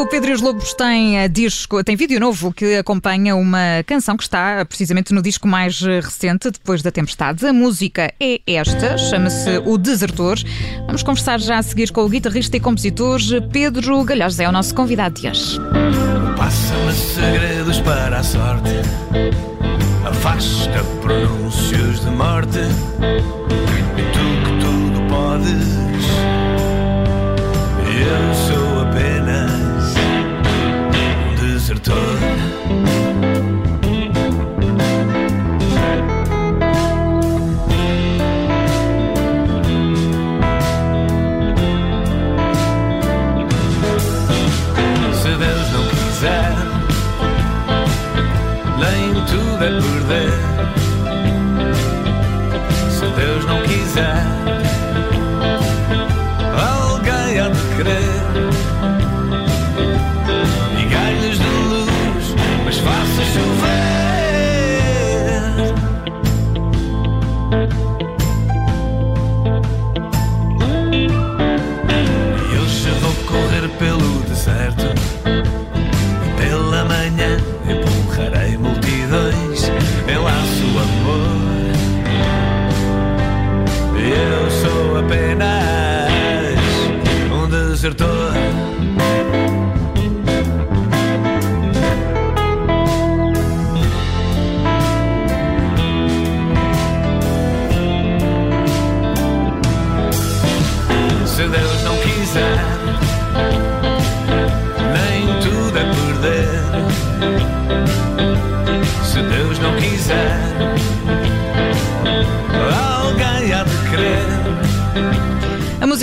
O Pedro e os Lobos tem eh, disco, tem vídeo novo que acompanha uma canção que está precisamente no disco mais eh, recente, depois da tempestade. A música é esta, chama-se O Desertor. Vamos conversar já a seguir com o guitarrista e compositor Pedro Galhós, é o nosso convidado de hoje. Passa-me segredos para a sorte, afasta pronúncios de morte. E tu que tudo podes, eu sou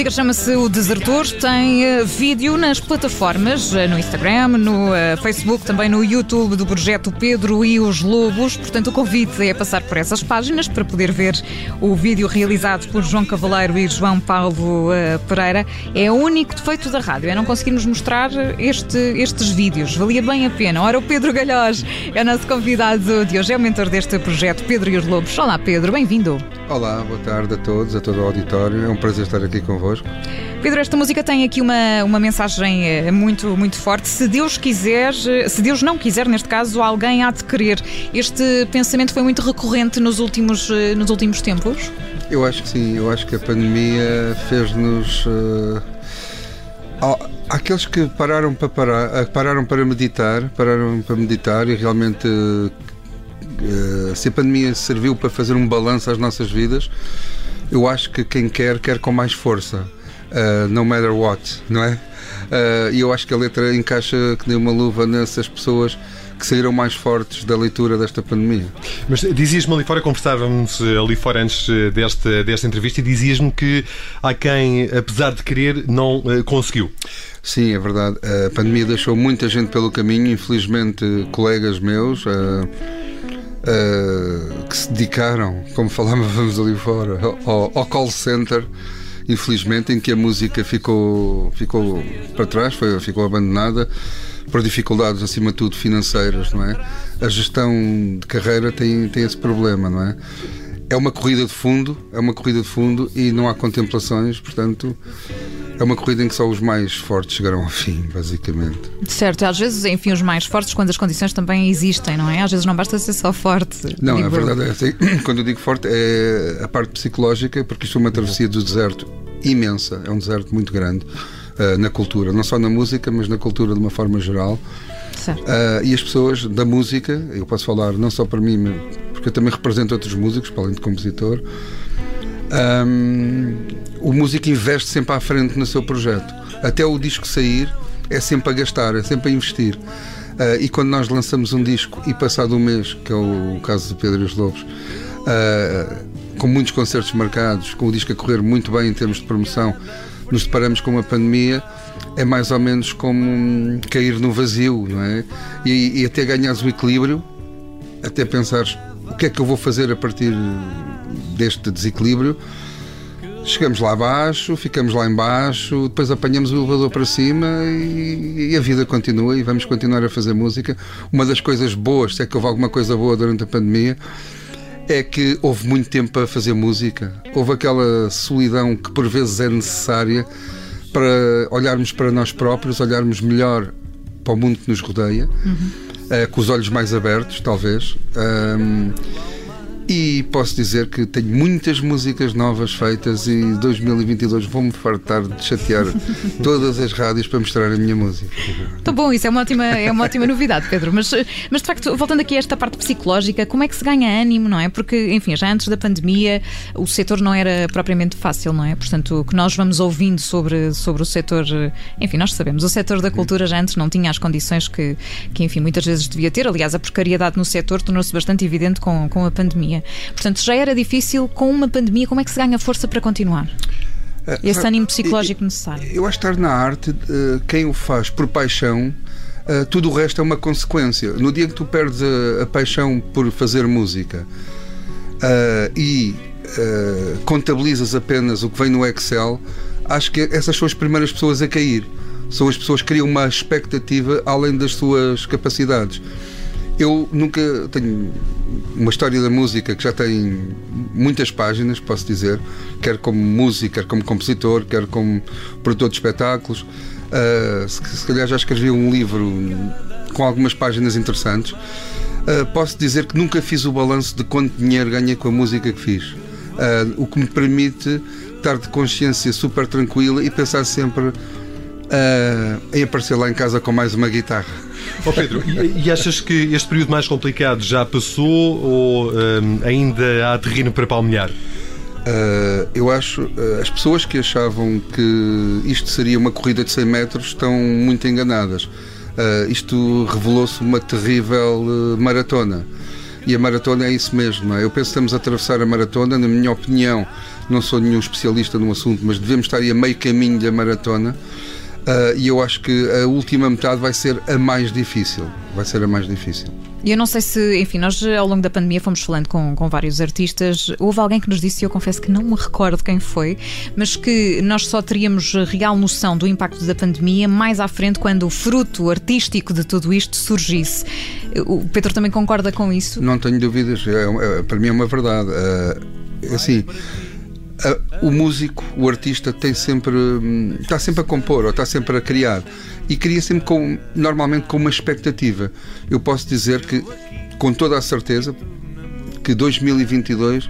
música chama-se O Desertor, tem eh, vídeo nas plataformas, eh, no Instagram, no eh, Facebook, também no YouTube do projeto Pedro e os Lobos. Portanto, o convite é passar por essas páginas para poder ver o vídeo realizado por João Cavaleiro e João Paulo Pereira. É o único defeito da rádio, é não conseguirmos mostrar este- estes vídeos. Valia bem a pena. Ora, o Pedro Galhós é o nosso convidado de hoje, é o mentor deste projeto Pedro e os Lobos. Olá, Pedro, bem-vindo. Olá, boa tarde a todos, a todo o auditório. É um prazer estar aqui convosco. Pedro, esta música tem aqui uma, uma mensagem eh, muito, muito forte. Se Deus quiser, eh, se Deus não quiser, neste caso, alguém há de querer. Este pensamento foi muito recorrente nos últimos, eh, nos últimos tempos? Eu acho que sim, eu acho que a pandemia fez-nos. eh, há- há aqueles que pararam para parar, eh, pararam para meditar, pararam para meditar e realmente eh, se a pandemia serviu para fazer um balanço às nossas vidas, eu acho que quem quer, quer com mais força. eh, no matter what, não é? Eh, E eu acho que a letra encaixa que nem uma luva nessas pessoas que saíram mais fortes da leitura desta pandemia. Mas dizias-me ali fora, conversávamos ali fora antes desta, desta entrevista e dizias-me que há quem, apesar de querer, não eh, conseguiu. Sim, é verdade. A pandemia deixou muita gente pelo caminho, infelizmente, colegas meus eh, que se dedicaram, como falávamos ali fora, ao, ao call center, infelizmente, em que a música ficou, ficou para trás, foi, ficou abandonada por dificuldades, acima de tudo, financeiras, não é? A gestão de carreira tem, tem esse problema, não é? É uma corrida de fundo, é uma corrida de fundo e não há contemplações, portanto, é uma corrida em que só os mais fortes chegarão ao fim, basicamente. Certo, às vezes, enfim, os mais fortes quando as condições também existem, não é? Às vezes não basta ser só forte. Não, a eu. verdade é assim, quando eu digo forte é a parte psicológica, porque isto é uma travessia do deserto imensa, é um deserto muito grande ah, na cultura, não só na música, mas na cultura de uma forma geral. Certo. Ah, e as pessoas da música, eu posso falar não só para mim, porque eu também represento outros músicos, para além de compositor. Ahm, o músico investe sempre à frente no seu projeto. Até o disco sair, é sempre a gastar, é sempre a investir. Ah, e quando nós lançamos um disco e passado um mês, que é o caso do Pedro e os Lobos, ah, com muitos concertos marcados, com o disco a correr muito bem em termos de promoção, nos deparamos com uma pandemia, é mais ou menos como cair no vazio, não é? E, e até ganhares o equilíbrio, até pensares o que é que eu vou fazer a partir deste desequilíbrio. Chegamos lá abaixo, ficamos lá embaixo, depois apanhamos o elevador para cima e, e a vida continua e vamos continuar a fazer música. Uma das coisas boas, se é que houve alguma coisa boa durante a pandemia, é que houve muito tempo para fazer música. Houve aquela solidão que por vezes é necessária para olharmos para nós próprios, olharmos melhor para o mundo que nos rodeia, uh, com os olhos mais abertos, talvez. Um, e posso dizer que tenho muitas músicas novas feitas e 2022 vou-me fartar de chatear todas as rádios para mostrar a minha música. Tá bom, isso é uma ótima, é uma ótima novidade, Pedro. Mas, mas de facto, voltando aqui a esta parte psicológica, como é que se ganha ânimo, não é? Porque, enfim, já antes da pandemia o setor não era propriamente fácil, não é? Portanto, o que nós vamos ouvindo sobre, sobre o setor, enfim, nós sabemos, o setor da cultura já antes não tinha as condições que, que enfim, muitas vezes devia ter. Aliás, a precariedade no setor tornou-se bastante evidente com, com a pandemia. Portanto, já era difícil com uma pandemia, como é que se ganha força para continuar? Esse ânimo psicológico necessário. Eu acho que estar na arte, eh, quem o faz por paixão, eh, tudo o resto é uma consequência. No dia que tu perdes a, a paixão por fazer música uh, e uh, contabilizas apenas o que vem no Excel, acho que essas são as primeiras pessoas a cair. São as pessoas que criam uma expectativa além das suas capacidades. Eu nunca tenho uma história da música que já tem muitas páginas, posso dizer, quer como músico, quer como compositor, quer como produtor de espetáculos. Uh, se, se, calhar já escrevi um livro com algumas páginas interessantes. Uh, posso dizer que nunca fiz o balanço de quanto dinheiro ganhei com a música que fiz. Uh, o que me permite estar de consciência super tranquila e pensar sempre em aparecer lá em casa com mais uma guitarra. Oh Pedro, e, e, achas que este período mais complicado já passou ou um, ainda há terreno para palmear? Uh, eu acho uh, as pessoas que achavam que isto seria uma corrida de 100 metros estão muito enganadas. Uh, isto revelou-se uma terrível maratona. E a maratona é isso mesmo. É? Eu penso que estamos a atravessar a maratona, na minha opinião, não sou nenhum especialista no assunto, mas devemos estar aí a meio caminho da maratona. Uh, e eu acho que a última metade vai ser a mais difícil. Vai ser a mais difícil. E eu não sei se, enfim, nós ao longo da pandemia fomos falando com, com vários artistas. Houve alguém que nos disse, e eu confesso que não me recordo quem foi, mas que nós só teríamos real noção do impacto da pandemia mais à frente, quando o fruto artístico de tudo isto surgisse. O Pedro também concorda com isso? Não tenho dúvidas. É, é, para mim é uma verdade. É, assim o músico, o artista tem sempre hum, está sempre a compor ou está sempre a criar e cria sempre com normalmente com uma expectativa. Eu posso dizer que com toda a certeza que 2022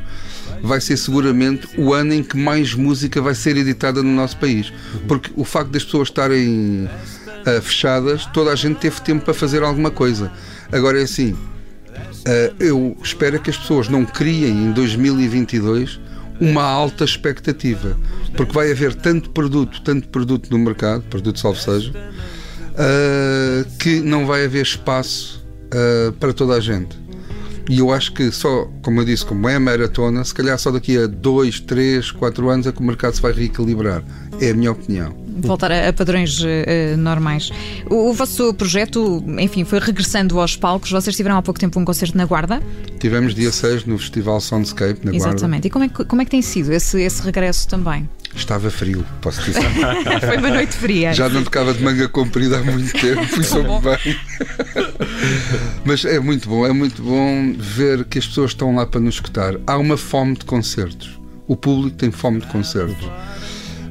vai ser seguramente o ano em que mais música vai ser editada no nosso país, porque o facto das pessoas estarem uh, fechadas, toda a gente teve tempo para fazer alguma coisa. Agora é assim, uh, eu espero que as pessoas não criem em 2022 uma alta expectativa, porque vai haver tanto produto, tanto produto no mercado, produto salvo seja, uh, que não vai haver espaço uh, para toda a gente. E eu acho que só, como eu disse, como é a maratona, se calhar só daqui a 2, 3, 4 anos é que o mercado se vai reequilibrar. É a minha opinião voltar a, a padrões uh, normais. O, o, vosso projeto, enfim, foi regressando aos palcos. Vocês tiveram há pouco tempo um concerto na Guarda? Tivemos dia 6 no Festival Soundscape na Guarda. Exatamente. E como é, como é que tem sido esse, esse regresso também? Estava frio, posso dizer. Foi uma noite fria. Já não tocava de manga comprida há muito tempo, fui soube bem. Mas é muito bom, é muito bom ver que as pessoas estão lá para nos escutar. Há uma fome de concertos. O público tem fome de concertos.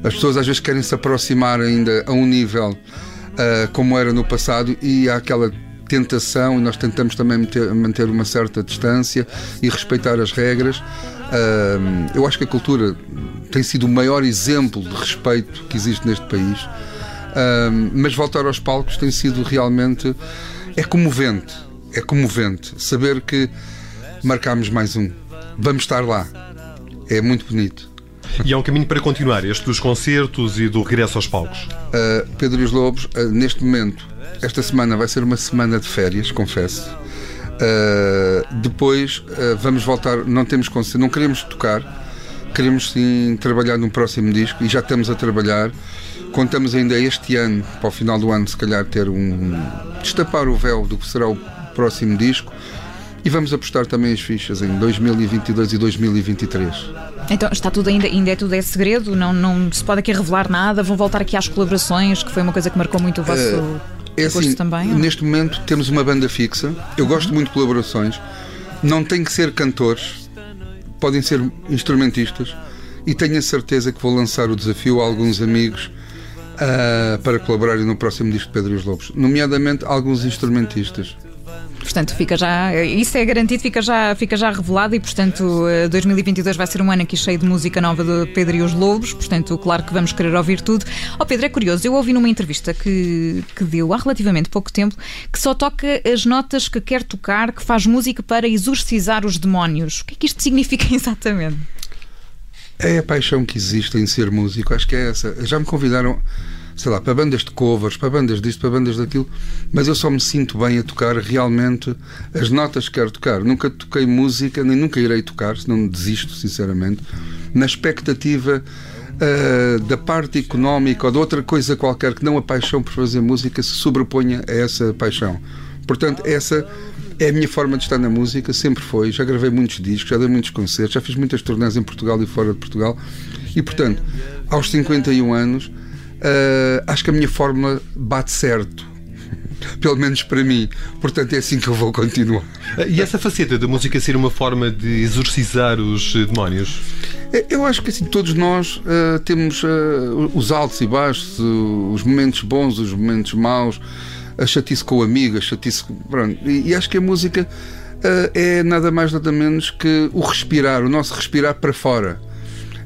As pessoas às vezes querem se aproximar ainda a um nível uh, como era no passado e há aquela tentação e nós tentamos também manter, manter uma certa distância e respeitar as regras. Uh, eu acho que a cultura tem sido o maior exemplo de respeito que existe neste país, uh, mas voltar aos palcos tem sido realmente é comovente, é comovente saber que marcámos mais um, vamos estar lá, é muito bonito. E é um caminho para continuar, este dos concertos e do regresso aos palcos? Uh, Pedro e os Lobos, uh, neste momento, esta semana vai ser uma semana de férias, confesso. Uh, depois vamos voltar, não temos concerto, não queremos tocar, queremos sim trabalhar num próximo disco e já estamos a trabalhar. Contamos ainda este ano, para o final do ano, se calhar ter um. destapar o véu do que será o próximo disco e vamos apostar também as fichas em 2022 e 2023. Então está tudo ainda, ainda é tudo é segredo, não, não se pode aqui revelar nada, vão voltar aqui às colaborações, que foi uma coisa que marcou muito o vosso. Uh, é assim, também, neste momento temos uma banda fixa. Eu uhum. gosto muito de colaborações. Não tem que ser cantores, podem ser instrumentistas. E tenho a certeza que vou lançar o desafio a alguns amigos ah, para colaborarem no próximo disco de Pedro e os Lobos, nomeadamente alguns instrumentistas. Portanto, fica já, isso é garantido, fica já, fica já revelado e, portanto, eh, 2022 vai ser um ano aqui cheio de música nova de Pedro e os Lobos. Portanto, claro que vamos querer ouvir tudo. Ó Pedro, é curioso, eu ouvi numa entrevista que, que deu há relativamente pouco tempo que só toca as notas que quer tocar, que faz música para exorcizar os demónios. O que é que isto significa exatamente? É a paixão que existe em ser músico, acho que é essa. Já me convidaram, sei lá, para bandas de covers, para bandas disto, para bandas daquilo, mas eu só me sinto bem a tocar realmente as notas que quero tocar. Nunca toquei música, nem nunca irei tocar, senão desisto, sinceramente, na expectativa ah, da parte económica ou de outra coisa qualquer que não a paixão por fazer música se sobreponha a essa paixão. Portanto, essa é a minha forma de estar na música, sempre foi. Já gravei muitos discos, já dei muitos concertos, já fiz muitas turnês em Portugal e fora de Portugal. E, portanto, aos 51 anos, ah, acho que a minha fórmula bate certo. Pelo menos para mim. Portanto, é assim que eu vou continuar. E essa faceta da música ser uma forma de exorcizar os eh, demónios? É, Eu acho que assim, todos nós ah, temos ah, os altos e baixos, os momentos bons, os momentos maus, a chatice com o amigo, a chatice. Pronto. E, e acho que a música ah, é nada mais nada menos que o respirar, o nosso respirar para fora.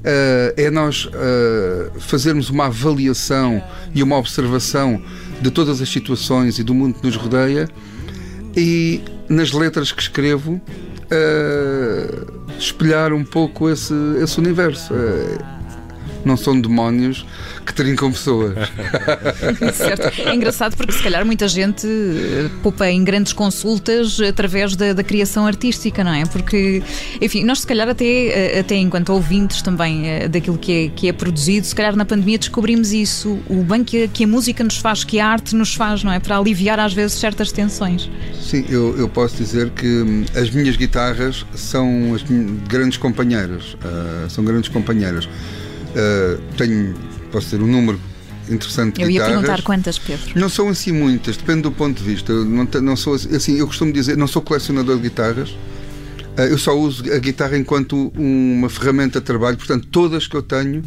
Ah, é nós ah, fazermos uma avaliação e uma observação de todas as situações e do mundo que nos rodeia e nas letras que escrevo eh, espelhar um pouco esse, esse universo. Não são demónios que trincam pessoas. Certo. É engraçado porque se calhar muita gente eh, poupa em grandes consultas através da, da criação artística, não é? Porque, enfim, nós se calhar até, eh, até enquanto ouvintes também eh, daquilo que é, que é produzido, se calhar na pandemia descobrimos isso, o bem que a, que a música nos faz, que a arte nos faz, não é? Para aliviar às vezes certas tensões. Sim, eu, eu posso dizer que hum, as minhas guitarras são as grandes companheiras. ah, são grandes companheiras. Ah, tenho, posso dizer, um número interessante de Eu ia guitarras. perguntar quantas, Pedro. Não são assim muitas, depende do ponto de vista. Eu Não, não sou assim- assim, eu costumo dizer, não sou colecionador de guitarras. Ah, Eu só uso a guitarra enquanto uma ferramenta de trabalho, portanto, todas que eu tenho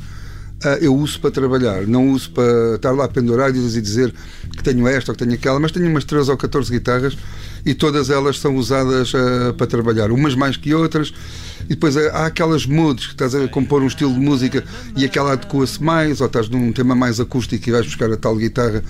ah, eu uso para trabalhar. Não uso para estar lá pendurado e dizer que tenho esta ou que tenho aquela, mas tenho umas 13 ou 14 guitarras e todas elas são usadas ah, para trabalhar, umas mais que outras. E depois ah, há aquelas moods que estás a compor um estilo de música e aquela adequa-se mais, ou estás num tema mais acústico e vais buscar a tal guitarra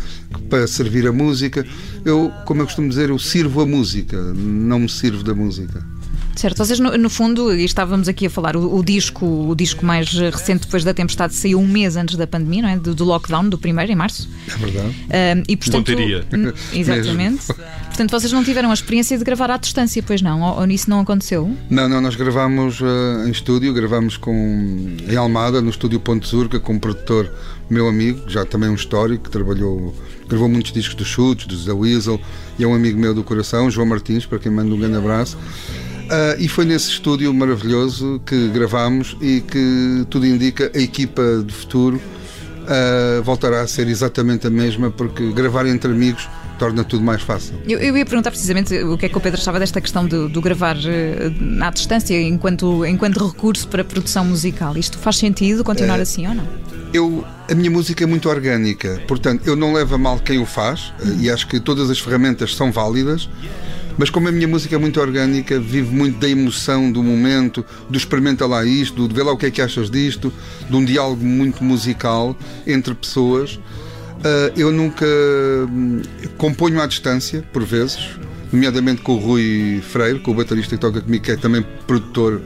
para servir a música. Eu, como eu costumo dizer, eu sirvo a música, não me sirvo da música. Certo, vocês no, no fundo, e estávamos aqui a falar, o, o disco, o disco mais eh, recente depois da tempestade saiu um mês antes da pandemia, não é? Do, do lockdown, do primeiro, em março. É verdade. Ahm, e portanto, Exatamente. Portanto, vocês não tiveram a experiência de gravar à distância, pois não? Ou, ou isso não aconteceu? Não, não, nós gravámos eh, em estúdio, gravámos com, em Almada, no estúdio Ponte Zurca, com um produtor meu amigo, já também um histórico, que trabalhou, gravou muitos discos dos Chutes, dos The Weasel, e é um amigo meu do coração, João Martins, para quem manda um grande abraço. Ah, e foi nesse estúdio maravilhoso que gravámos e que tudo indica a equipa de futuro ah, voltará a ser exatamente a mesma, porque gravar entre amigos torna tudo mais fácil. Eu, eu ia perguntar precisamente o que é que o Pedro achava desta questão do, do gravar eh, à distância enquanto, enquanto recurso para produção musical. Isto faz sentido continuar assim ou não? eu, a minha música é muito orgânica, portanto, eu não levo a mal quem o faz eh, e acho que todas as ferramentas são válidas. Mas como a minha música é muito orgânica, vivo muito da emoção do momento, do experimenta lá isto, do vê lá o que é que achas disto, de um diálogo muito musical entre pessoas. Ah, eu nunca hum, componho à distância, por vezes, nomeadamente com o Rui Freire, com o baterista que toca comigo, que é também produtor.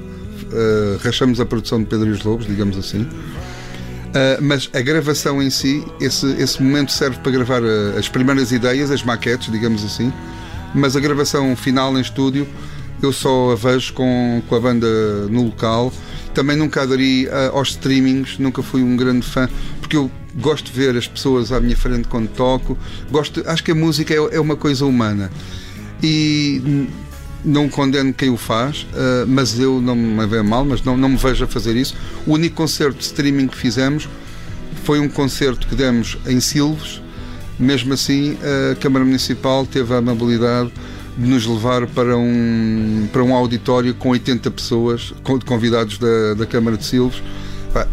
ah, rachamos a produção de Pedro e os Lobos, digamos assim. Uh, mas a gravação em si, esse, esse momento serve para gravar as primeiras ideias, as maquetes, digamos assim, mas a gravação final em estúdio eu só a vejo com, com a banda no local. Também nunca aderi aos streamings, nunca fui um grande fã, porque eu gosto de ver as pessoas à minha frente quando toco. Gosto, acho que a música é, é uma coisa humana. E não condeno quem o faz, uh, mas eu não me a mal, mas não, não me vejo a fazer isso. O único concerto de streaming que fizemos foi um concerto que demos em Silves. Mesmo assim, a Câmara Municipal teve a amabilidade de nos levar para um, para um auditório com 80 pessoas, com- convidados da, da Câmara de Silves,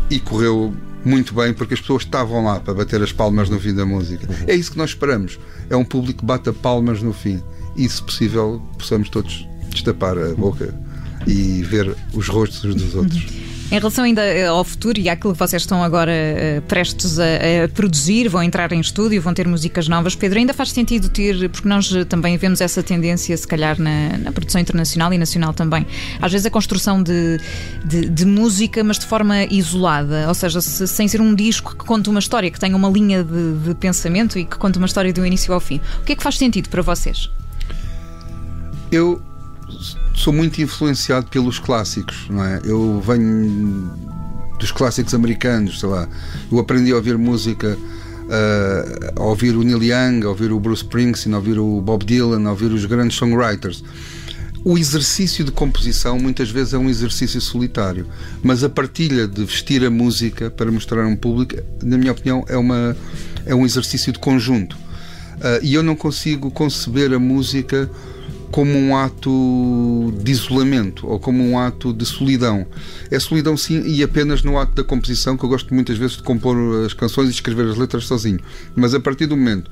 e correu muito bem porque as pessoas estavam lá para bater as palmas no fim da música. É isso que nós esperamos. É um público que bata palmas no fim. E, se possível, possamos todos destapar a boca e ver os rostos uns dos outros. Em relação ainda eh, ao futuro e àquilo que vocês estão agora uh, prestes a, a, produzir, vão entrar em estúdio, vão ter músicas novas, Pedro, ainda faz sentido ter, porque nós eh, também vemos essa tendência, se calhar, na, na produção internacional e nacional também, às vezes a construção de, de, de música, mas de forma isolada, ou seja, se, sem ser um disco que conte uma história, que tenha uma linha de, de pensamento e que conte uma história do início ao fim. O que é que faz sentido para vocês? Eu sou muito influenciado pelos clássicos, não é? Eu venho dos clássicos americanos, sei lá. Eu aprendi a ouvir música, uh, a ouvir o Neil Young, a ouvir o Bruce Springsteen, a ouvir o Bob Dylan, a ouvir os grandes songwriters. O exercício de composição muitas vezes é um exercício solitário, mas a partilha de vestir a música para mostrar a um público, na minha opinião, é, uma, é um exercício de conjunto. Uh, e eu não consigo conceber a música como um ato de isolamento ou como um ato de solidão. É solidão sim e apenas no ato da composição, que eu gosto muitas vezes de compor as canções e escrever as letras sozinho. Mas a partir do momento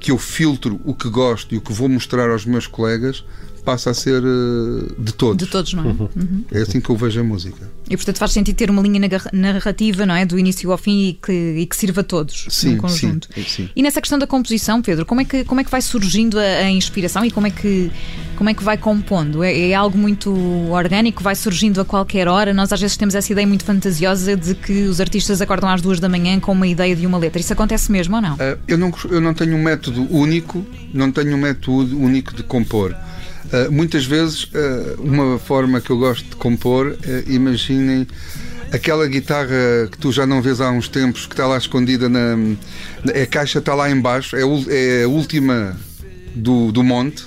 que eu filtro o que gosto e o que vou mostrar aos meus colegas, passa a ser uh, de todos. De todos, não é? Uhum. Uhum. É assim que eu vejo a música. E portanto faz sentido ter uma linha narrativa, não é? Do início ao fim e que, e que sirva a todos sim, conjunto. Sim, sim. E nessa questão da composição, Pedro, como é que, como é que vai surgindo a, a inspiração e como é que, como é que vai compondo? É, é, algo muito orgânico, vai surgindo a qualquer hora. Nós às vezes temos essa ideia muito fantasiosa de que os artistas acordam às duas da manhã com uma ideia de uma letra. Isso acontece mesmo ou não? Uh, eu não? Eu não tenho um método único, não tenho um método único de compor. Uh, muitas vezes, uh, uma forma que eu gosto de compor, uh, imaginem aquela guitarra que tu já não vês há uns tempos, que está lá escondida na. A caixa está lá embaixo, é, é a última do, do monte.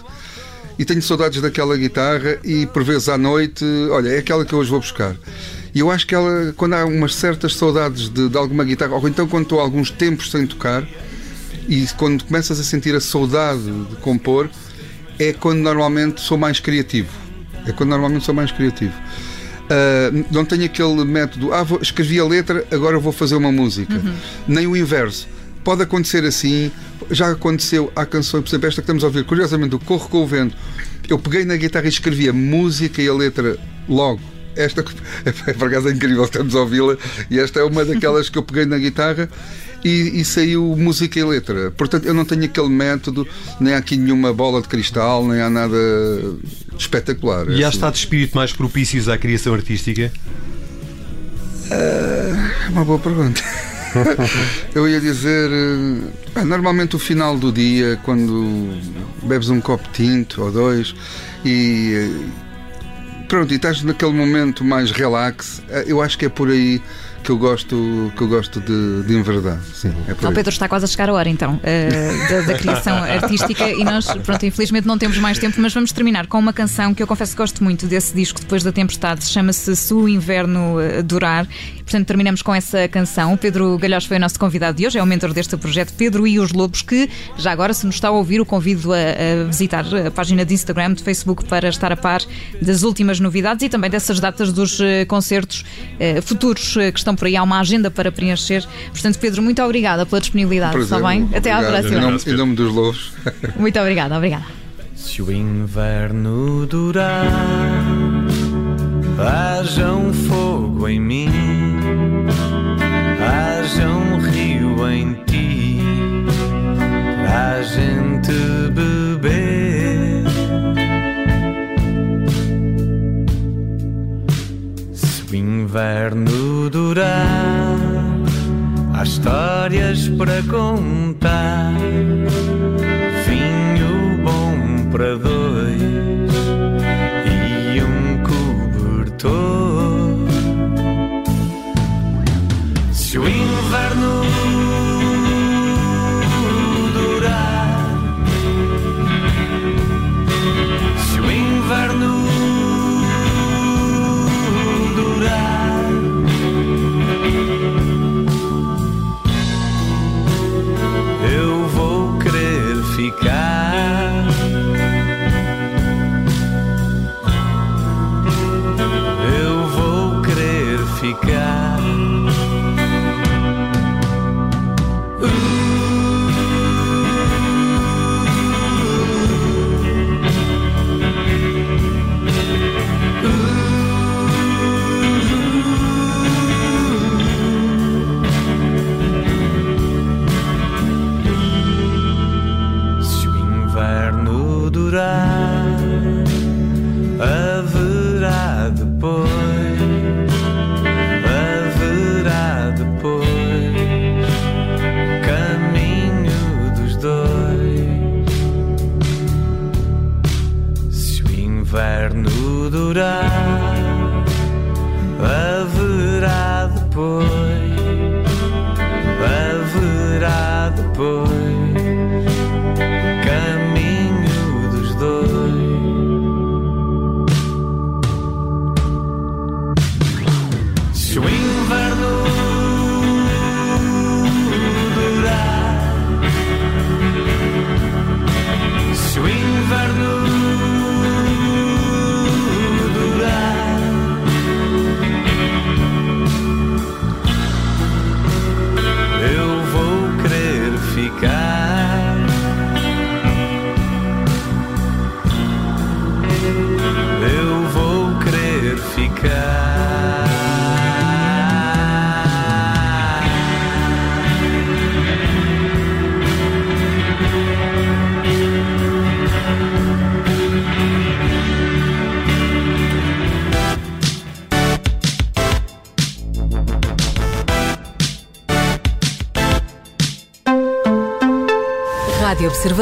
E tenho saudades daquela guitarra e por vezes à noite, olha, é aquela que eu hoje vou buscar. E eu acho que ela, quando há umas certas saudades de, de alguma guitarra, ou então quando estou alguns tempos sem tocar, e quando começas a sentir a saudade de compor, é quando normalmente sou mais criativo. É quando normalmente sou mais criativo. Uh, não tenho aquele método, ah, vou, escrevi a letra, agora vou fazer uma música. Uhum. Nem o inverso. Pode acontecer assim, já aconteceu, há canções, por exemplo, esta que estamos a ouvir, curiosamente, o Corro com o Vento. Eu peguei na guitarra e escrevi a música e a letra logo. Esta, por acaso é incrível, estamos a ouvi-la, e esta é uma daquelas que eu peguei na guitarra e, e, saiu música e letra. Portanto, eu não tenho aquele método, nem há aqui nenhuma bola de cristal, nem há nada espetacular. E há assim. estado de espírito mais propícios à criação artística? Uh, uma boa pergunta. eu ia dizer, uh, normalmente o final do dia, quando bebes um copo tinto ou dois e. Pronto, e estás naquele momento mais relax, eu acho que é por aí que eu gosto, que eu gosto de, de enverdar. Sim, é Pedro está quase a chegar a hora então uh, da, da, criação artística e nós, pronto, infelizmente não temos mais tempo, mas vamos terminar com uma canção que eu confesso que gosto muito desse disco depois da tempestade, chama-se Se o Inverno eh, Durar. Portanto, terminamos com essa canção. O Pedro Galhós foi o nosso convidado de hoje, é o mentor deste projeto, Pedro e os Lobos, que já agora, se nos está a ouvir, o convido a, a visitar a página de Instagram, de Facebook, para estar a par das últimas novidades e também dessas datas dos uh, concertos uh, futuros que estão por aí. Há uma agenda para preencher. Portanto, Pedro, muito obrigada pela disponibilidade. está bem? Até à próxima. Em nome, em nome dos Lobos. Muito obrigada, obrigada. Se o inverno durar, haja um fogo em mim, haja um inverno durar, há histórias para contar